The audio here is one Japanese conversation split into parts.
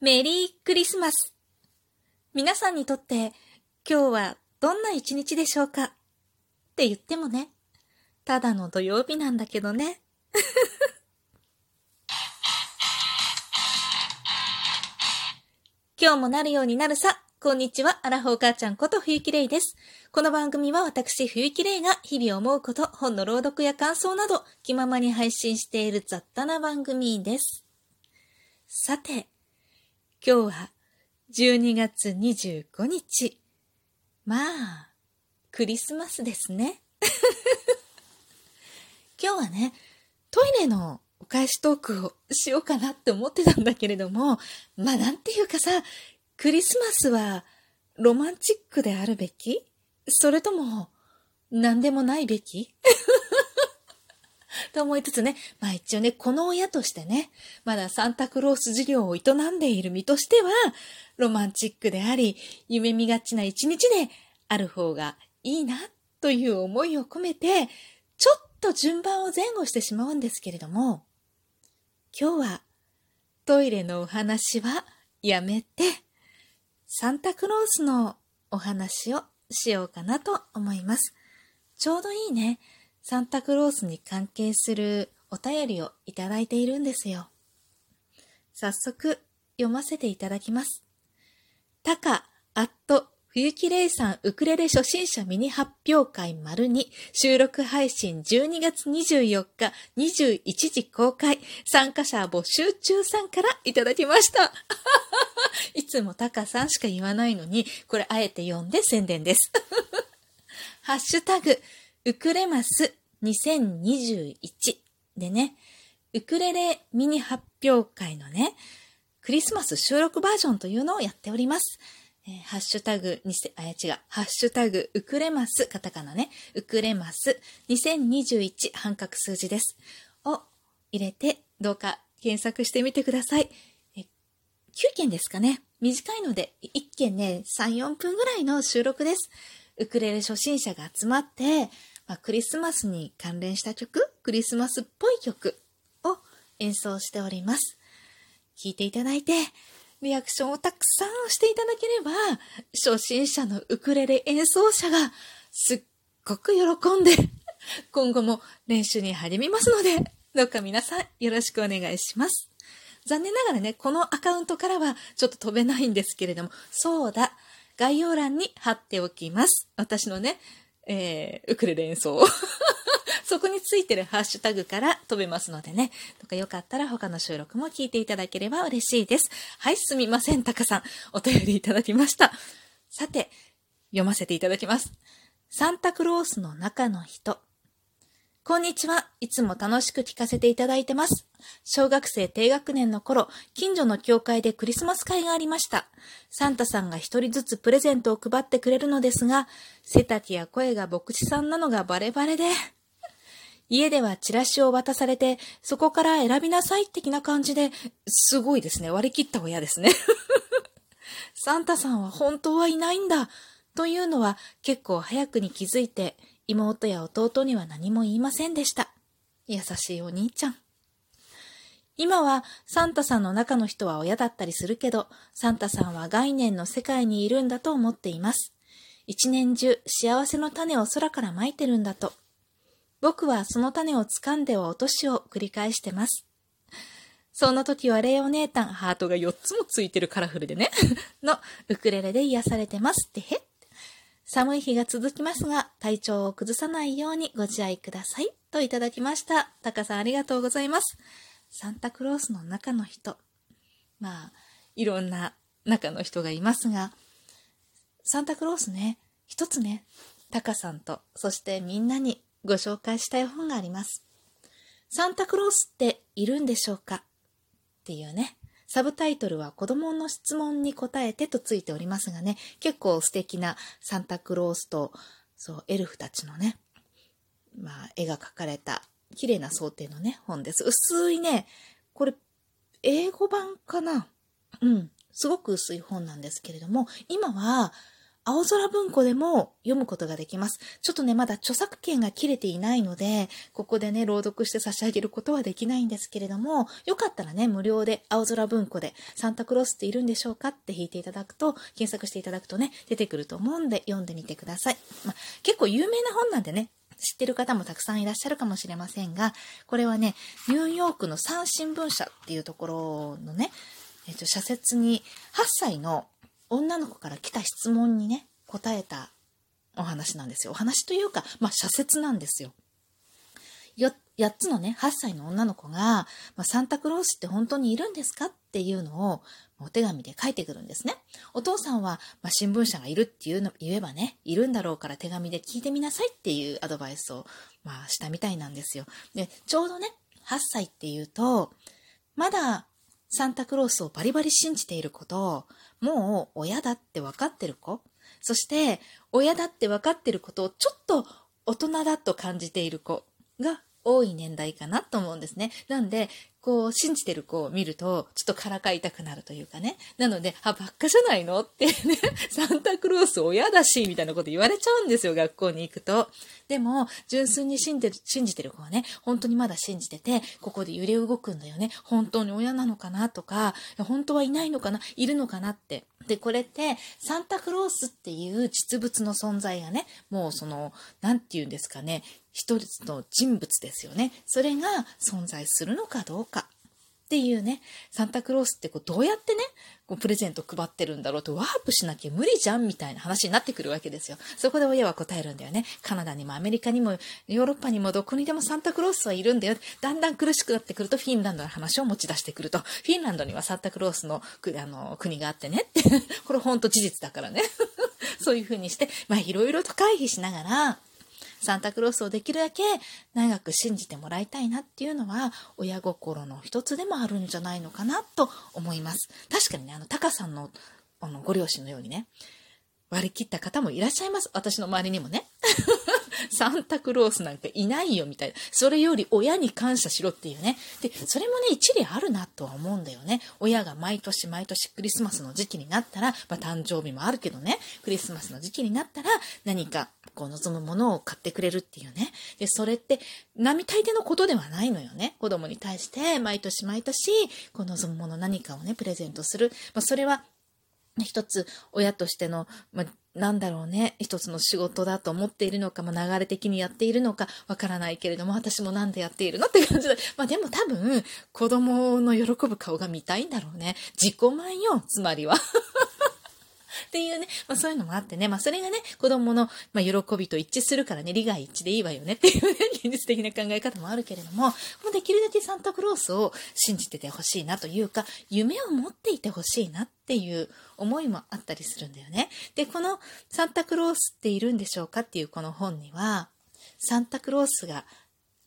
メリークリスマス。皆さんにとって今日はどんな一日でしょうか？って言ってもね、ただの土曜日なんだけどね。今日もなるようになるさ。こんにちは、アラフォー母ちゃんこと冬木玲です。この番組は私冬木玲が日々思うこと、本の朗読や感想など気ままに配信している雑多な番組です。さて、今日は12月25日。まあ、クリスマスですね。今日はね、トイレのお返しトークをしようかなって思ってたんだけれども、まあなんていうかさ、クリスマスはロマンチックであるべき？それとも、何でもないべき？と思いつつね、まあ一応ね、この親としてね、まだサンタクロース事業を営んでいる身としては、ロマンチックであり、夢見がちな一日である方がいいな、という思いを込めて、ちょっと順番を前後してしまうんですけれども、今日はトイレのお話はやめて、サンタクロースのお話をしようかなと思います。ちょうどいいね。サンタクロースに関係するお便りをいただいているんですよ。早速読ませていただきます。タカ、アット、冬木玲さんウクレレ初心者ミニ発表会丸2収録配信12月24日21時公開参加者募集中さんからいただきました。いつもタカさんしか言わないのに、これあえて読んで宣伝です。ハッシュタグ、ウクレマス2021でね、ウクレレミニ発表会のね、クリスマス収録バージョンというのをやっております。えー、ハッシュタグ、にせ、あ、違う、ハッシュタグ、ウクレマス、カタカナね、ウクレマス2021半角数字です。を入れて、どうか検索してみてください。え9件ですかね。短いので、1件ね、3、4分ぐらいの収録です。ウクレレ初心者が集まって、まあ、クリスマスに関連した曲、クリスマスっぽい曲を演奏しております。聴いていただいて、リアクションをたくさんしていただければ、初心者のウクレレ演奏者がすっごく喜んで、今後も練習に励みますので、どうか皆さんよろしくお願いします。残念ながらね、このアカウントからはちょっと飛べないんですけれども、そうだ、概要欄に貼っておきます。私のね、えー、ウクレレ演奏。そこについてるハッシュタグから飛べますのでね。とかよかったら他の収録も聞いていただければ嬉しいです。はい、すみません、タカさん。お便りいただきました。さて、読ませていただきます。サンタクロースの中の人。こんにちは。いつも楽しく聞かせていただいてます。小学生低学年の頃、近所の教会でクリスマス会がありました。サンタさんが一人ずつプレゼントを配ってくれるのですが、背丈や声が牧師さんなのがバレバレで、家ではチラシを渡されて、そこから選びなさい的な感じで、すごいですね。割り切った親ですね。サンタさんは本当はいないんだ。というのは結構早くに気づいて、妹や弟には何も言いませんでした。優しいお兄ちゃん。今はサンタさんの中の人は親だったりするけど、サンタさんは概念の世界にいるんだと思っています。一年中幸せの種を空から撒いてるんだと。僕はその種を掴んでは落としを繰り返してます。その時はレイお姉たん、ハートが4つもついてるカラフルでね、のウクレレで癒されてますってへ。寒い日が続きますが、体調を崩さないようにご自愛ください。といただきました。タカさんありがとうございます。サンタクロースの中の人。まあ、いろんな中の人がいますが、サンタクロースね、一つね、タカさんと、そしてみんなにご紹介したい本があります。サンタクロースっているんでしょうか？っていうね。サブタイトルは子供の質問に答えてとついておりますがね、結構素敵なサンタクロースと、そう、エルフたちのね、まあ、絵が描かれた綺麗な想定のね、本です。薄いね、これ、英語版かな？うん。すごく薄い本なんですけれども、今は青空文庫でも読むことができます。ちょっとね、まだ著作権が切れていないので、ここでね、朗読して差し上げることはできないんですけれども、よかったらね、無料で青空文庫でサンタクロースっているんでしょうかって引いていただくと、検索していただくとね、出てくると思うんで読んでみてください。まあ、結構有名な本なんでね、知ってる方もたくさんいらっしゃるかもしれませんが、これはね、ニューヨークの三新聞社っていうところのね、えっと、社説に8歳の女の子から来た質問にね、答えたお話なんですよ。お話というか、まあ、社説なんですよ。よ、8つのね、8歳の女の子が、まあ、サンタクロースって本当にいるんですかっていうのを、お手紙で書いてくるんですね。お父さんは、まあ、新聞社がいるっていうの、言えばね、いるんだろうから手紙で聞いてみなさいっていうアドバイスを、まあ、したみたいなんですよ。で、ちょうどね、8歳っていうと、まだサンタクロースをバリバリ信じている子と、もう親だって分かってる子、そして親だって分かってることをちょっと大人だと感じている子が多い年代かなと思うんですね。なんで、こう、信じてる子を見ると、ちょっとからかいたくなるというかね。なので、あ、ばっかじゃないのってね、サンタクロース親だし、みたいなこと言われちゃうんですよ、学校に行くと。でも、純粋に信じてる、信じてる子はね、本当にまだ信じてて、ここで揺れ動くんだよね。本当に親なのかなとか、本当はいないのかないるのかなって。で、これって、サンタクロースっていう実物の存在がね、もうその、なんて言うんですかね、一つの人物ですよね。それが存在するのかどうか。っていうね、サンタクロースってこうどうやってね、こうプレゼント配ってるんだろうとワープしなきゃ無理じゃんみたいな話になってくるわけですよ。そこで親は答えるんだよね。カナダにもアメリカにもヨーロッパにもどこにでもサンタクロースはいるんだよ。だんだん苦しくなってくるとフィンランドの話を持ち出してくると。フィンランドにはサンタクロースのあの国があってねって。これ本当事実だからね。そういう風にして、まあいろいろと回避しながら、サンタクロースをできるだけ長く信じてもらいたいなっていうのは親心の一つでもあるんじゃないのかなと思います。確かにね、あの、タカさんのあのご両親のようにね、割り切った方もいらっしゃいます。私の周りにもね。サンタクロースなんかいないよみたいな。それより親に感謝しろっていうね。で、それもね、一理あるなとは思うんだよね。親が毎年毎年クリスマスの時期になったら、まあ誕生日もあるけどね、クリスマスの時期になったら何かこう望むものを買ってくれるっていうね。で、それって並大抵のことではないのよね。子供に対して毎年毎年こう望むもの何かをね、プレゼントする。まあそれは一つ親としての、まあ、なんだろうね、一つの仕事だと思っているのか、まあ、流れ的にやっているのかわからないけれども、私もなんでやっているのって感じで。まあでも多分、子供の喜ぶ顔が見たいんだろうね。自己満よ、つまりは。っていうね、まあそういうのもあってね、まあそれがね、子供の、まあ、喜びと一致するからね、利害一致でいいわよね。っていうね、現実的な考え方もあるけれども、もうできるだけサンタクロースを信じててほしいなというか、夢を持っていてほしいなっていう思いもあったりするんだよね。で、このサンタクロースっているんでしょうかっていうこの本には、サンタクロースが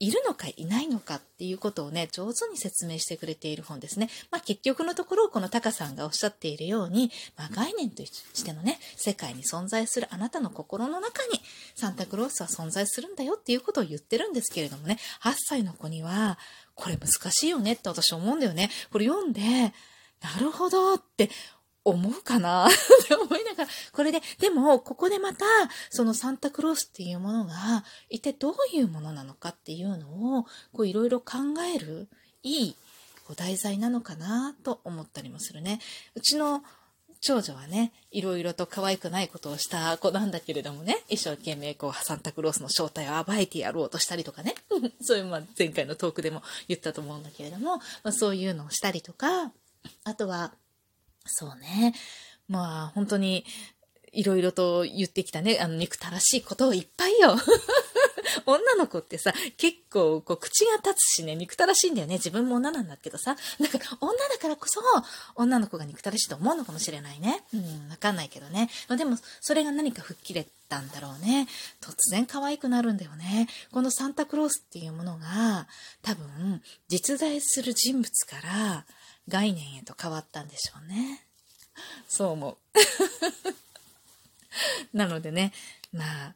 いるのかいないのかっていうことをね、上手に説明してくれている本ですね。まあ結局のところ、このタカさんがおっしゃっているように、まあ概念としてのね、世界に存在するあなたの心の中にサンタクロースは存在するんだよっていうことを言ってるんですけれどもね、8歳の子には、これ難しいよねって私思うんだよね。これ読んで、なるほどって思うかな？って思いながら、これで、でも、ここでまた、そのサンタクロースっていうものが、一体どういうものなのかっていうのを、こういろいろ考える、いい、こう題材なのかなと思ったりもするね。うちの長女はね、いろいろと可愛くないことをした子なんだけれどもね、一生懸命こう、サンタクロースの正体を暴いてやろうとしたりとかね、そういう、まあ、前回のトークでも言ったと思うんだけれども、まあ、そういうのをしたりとか、あとは、そうね。まあ、本当に、いろいろと言ってきたね、あの、憎たらしいことをいっぱいよ。女の子ってさ、結構、こう、口が立つしね、憎たらしいんだよね。自分も女なんだけどさ。だか、女だからこそ、女の子が憎たらしいと思うのかもしれないね。うん、わかんないけどね。まあ、でも、それが何か吹っ切れたんだろうね。突然可愛くなるんだよね。このサンタクロースっていうものが、多分、実在する人物から、概念へと変わったんでしょうね。そう思う。なのでね、まあ、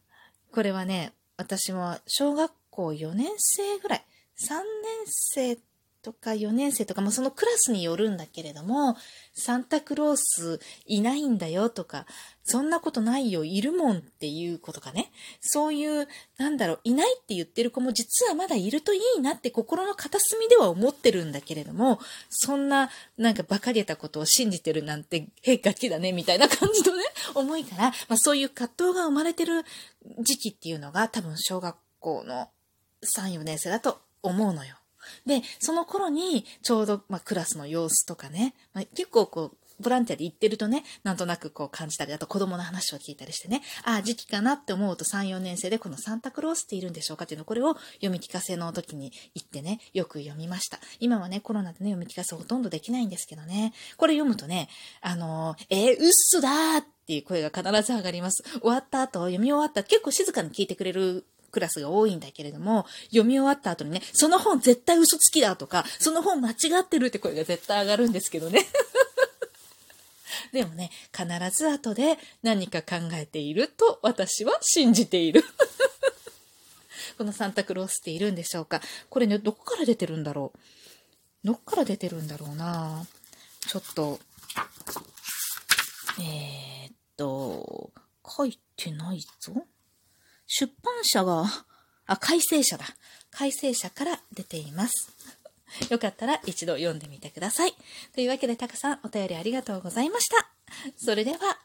これはね、私も小学校4年生ぐらい、3年生とか4年生とかもそのクラスによるんだけれども、サンタクロースいないんだよとか、そんなことないよ、いるもんっていうことかね。そういう、なんだろう、いないって言ってる子も実はまだいるといいなって心の片隅では思ってるんだけれども、そんな、なんか馬鹿げたことを信じてるなんて、へガキだね、みたいな感じのね、思いから、まあそういう葛藤が生まれてる時期っていうのが多分小学校の3、4年生だと思うのよ。で、その頃に、ちょうど、まあ、クラスの様子とかね、まあ、結構こう、ボランティアで行ってるとね、なんとなくこう感じたり、あと子供の話を聞いたりしてね、ああ、時期かなって思うと3、4年生でこのサンタクロースっているんでしょうかっていうの、これを読み聞かせの時に行ってね、よく読みました。今はね、コロナでね、読み聞かせほとんどできないんですけどね、これ読むとね、あのー、えー、うっそだーっていう声が必ず上がります。終わった後、読み終わった結構静かに聞いてくれるクラスが多いんだけれども、読み終わった後にね、その本絶対嘘つきだとか、その本間違ってるって声が絶対上がるんですけどね。でもね、必ず後で何か考えていると私は信じている。このサンタクロースっているんでしょうか？これね、どこから出てるんだろう？どっから出てるんだろうな？ちょっと、えー、っと、書いてないぞ。出版社が、あ、改正者だ。改正者から出ています。よかったら一度読んでみてください。というわけでたくさんお便りありがとうございました。それでは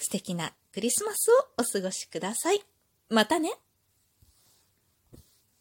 素敵なクリスマスをお過ごしください。またね